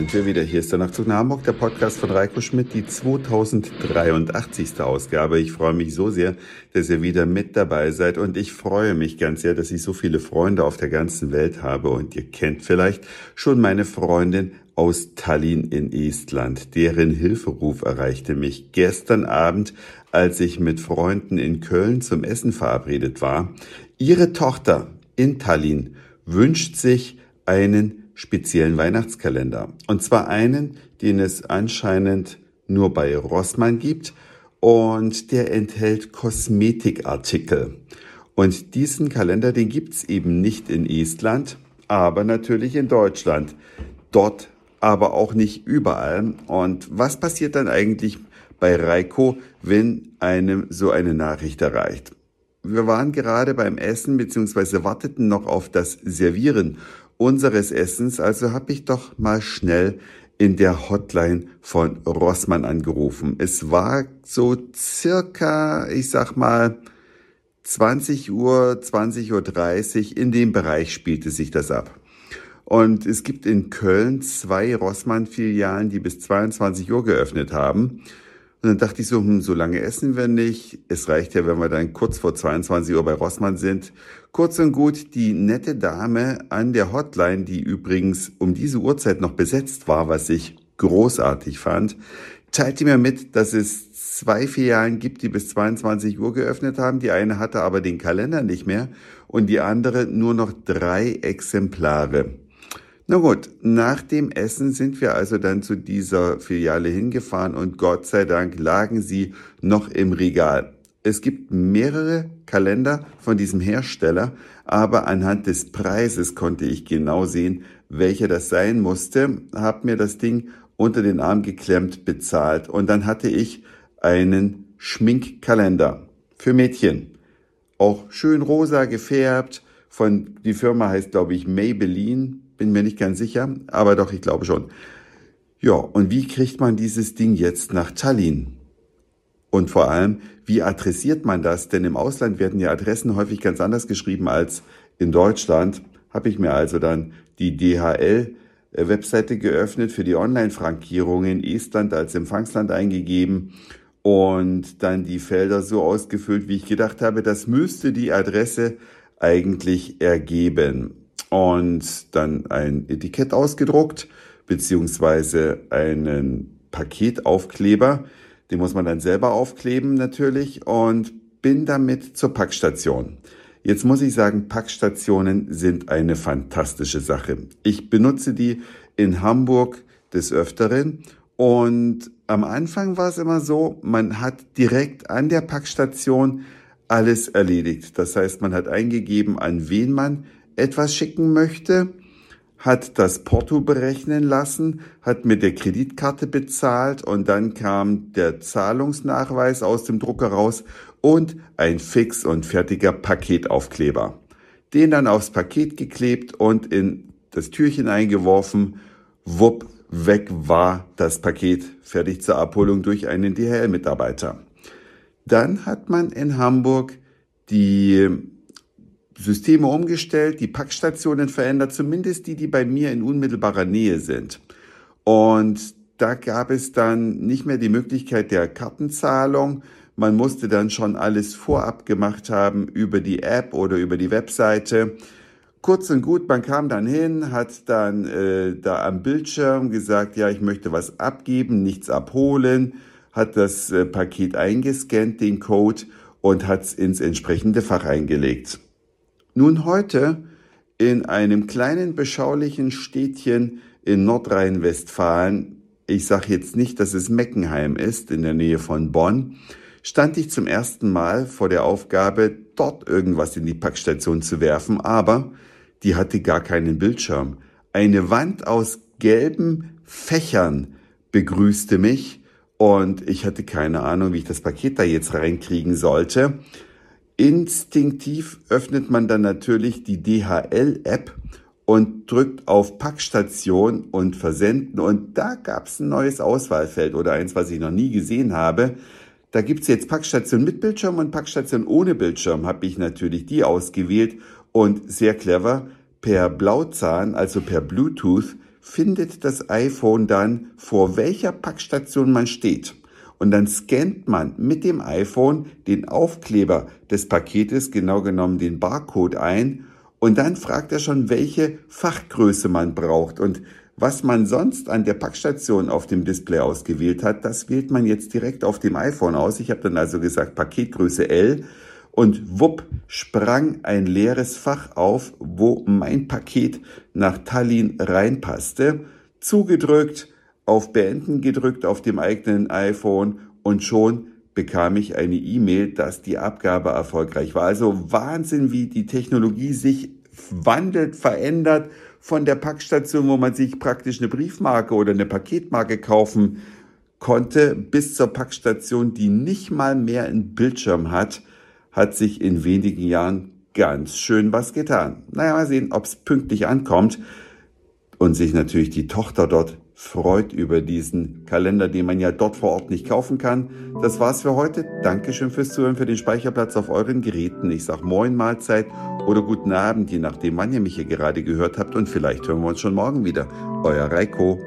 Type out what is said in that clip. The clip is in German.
sind wir wieder. Hier ist der Nachtzug nach Hamburg, der Podcast von Reiko Schmidt, die 2083. Ausgabe. Ich freue mich so sehr, dass ihr wieder mit dabei seid und ich freue mich ganz sehr, dass ich so viele Freunde auf der ganzen Welt habe und ihr kennt vielleicht schon meine Freundin aus Tallinn in Estland. Deren Hilferuf erreichte mich gestern Abend, als ich mit Freunden in Köln zum Essen verabredet war. Ihre Tochter in Tallinn wünscht sich einen speziellen Weihnachtskalender. Und zwar einen, den es anscheinend nur bei Rossmann gibt und der enthält Kosmetikartikel. Und diesen Kalender, den gibt's eben nicht in Estland, aber natürlich in Deutschland. Dort aber auch nicht überall. Und was passiert dann eigentlich bei Reiko, wenn einem so eine Nachricht erreicht? Wir waren gerade beim Essen beziehungsweise warteten noch auf das Servieren unseres Essens, also habe ich doch mal schnell in der Hotline von Rossmann angerufen. Es war so circa, ich sag mal, 20 Uhr, 20.30 Uhr, in dem Bereich spielte sich das ab. Und es gibt in Köln zwei Rossmann-Filialen, die bis 22 Uhr geöffnet haben. Und dann dachte ich so, hm, so lange essen wir nicht. Es reicht ja, wenn wir dann kurz vor 22 Uhr bei Rossmann sind. Kurz und gut, die nette Dame an der Hotline, die übrigens um diese Uhrzeit noch besetzt war, was ich großartig fand, teilte mir mit, dass es zwei Filialen gibt, die bis 22 Uhr geöffnet haben. Die eine hatte aber den Kalender nicht mehr und die andere nur noch drei Exemplare. Na gut, nach dem Essen sind wir also dann zu dieser Filiale hingefahren und Gott sei Dank lagen sie noch im Regal. Es gibt mehrere Kalender von diesem Hersteller, aber anhand des Preises konnte ich genau sehen, welcher das sein musste, habe mir das Ding unter den Arm geklemmt, bezahlt und dann hatte ich einen Schminkkalender für Mädchen. Auch schön rosa gefärbt, von die Firma heißt glaube ich Maybelline bin mir nicht ganz sicher, aber doch, ich glaube schon. Ja, und wie kriegt man dieses Ding jetzt nach Tallinn? Und vor allem, wie adressiert man das? Denn im Ausland werden ja Adressen häufig ganz anders geschrieben als in Deutschland. Habe ich mir also dann die DHL-Webseite geöffnet für die Online-Frankierung in Estland als Empfangsland eingegeben und dann die Felder so ausgefüllt, wie ich gedacht habe, das müsste die Adresse eigentlich ergeben und dann ein Etikett ausgedruckt, beziehungsweise einen Paketaufkleber. Den muss man dann selber aufkleben natürlich und bin damit zur Packstation. Jetzt muss ich sagen, Packstationen sind eine fantastische Sache. Ich benutze die in Hamburg des Öfteren und am Anfang war es immer so, man hat direkt an der Packstation alles erledigt. Das heißt, man hat eingegeben, an wen man etwas schicken möchte, hat das Porto berechnen lassen, hat mit der Kreditkarte bezahlt und dann kam der Zahlungsnachweis aus dem Drucker raus und ein fix und fertiger Paketaufkleber. Den dann aufs Paket geklebt und in das Türchen eingeworfen, wupp, weg war das Paket, fertig zur Abholung durch einen DHL-Mitarbeiter. Dann hat man in Hamburg die Systeme umgestellt, die Packstationen verändert, zumindest die, die bei mir in unmittelbarer Nähe sind. Und da gab es dann nicht mehr die Möglichkeit der Kartenzahlung. Man musste dann schon alles vorab gemacht haben über die App oder über die Webseite. Kurz und gut, man kam dann hin, hat dann äh, da am Bildschirm gesagt, ja, ich möchte was abgeben, nichts abholen, hat das äh, Paket eingescannt, den Code und hat es ins entsprechende Fach eingelegt. Nun heute in einem kleinen beschaulichen Städtchen in Nordrhein-Westfalen, ich sage jetzt nicht, dass es Meckenheim ist, in der Nähe von Bonn, stand ich zum ersten Mal vor der Aufgabe, dort irgendwas in die Packstation zu werfen, aber die hatte gar keinen Bildschirm. Eine Wand aus gelben Fächern begrüßte mich und ich hatte keine Ahnung, wie ich das Paket da jetzt reinkriegen sollte. Instinktiv öffnet man dann natürlich die DHL-App und drückt auf Packstation und Versenden und da gab es ein neues Auswahlfeld oder eins, was ich noch nie gesehen habe. Da gibt's jetzt Packstation mit Bildschirm und Packstation ohne Bildschirm, habe ich natürlich die ausgewählt und sehr clever per Blauzahn, also per Bluetooth, findet das iPhone dann, vor welcher Packstation man steht. Und dann scannt man mit dem iPhone den Aufkleber des Paketes, genau genommen den Barcode ein. Und dann fragt er schon, welche Fachgröße man braucht. Und was man sonst an der Packstation auf dem Display ausgewählt hat, das wählt man jetzt direkt auf dem iPhone aus. Ich habe dann also gesagt Paketgröße L und wupp sprang ein leeres Fach auf, wo mein Paket nach Tallinn reinpasste. Zugedrückt, auf Beenden gedrückt auf dem eigenen iPhone und schon bekam ich eine E-Mail, dass die Abgabe erfolgreich war. Also Wahnsinn, wie die Technologie sich wandelt, verändert von der Packstation, wo man sich praktisch eine Briefmarke oder eine Paketmarke kaufen konnte, bis zur Packstation, die nicht mal mehr einen Bildschirm hat, hat sich in wenigen Jahren ganz schön was getan. Naja, mal sehen, ob es pünktlich ankommt und sich natürlich die Tochter dort freut über diesen Kalender, den man ja dort vor Ort nicht kaufen kann. Das war's für heute. Dankeschön fürs Zuhören, für den Speicherplatz auf euren Geräten. Ich sag Moin Mahlzeit oder guten Abend, je nachdem, wann ihr mich hier gerade gehört habt und vielleicht hören wir uns schon morgen wieder. Euer Reiko.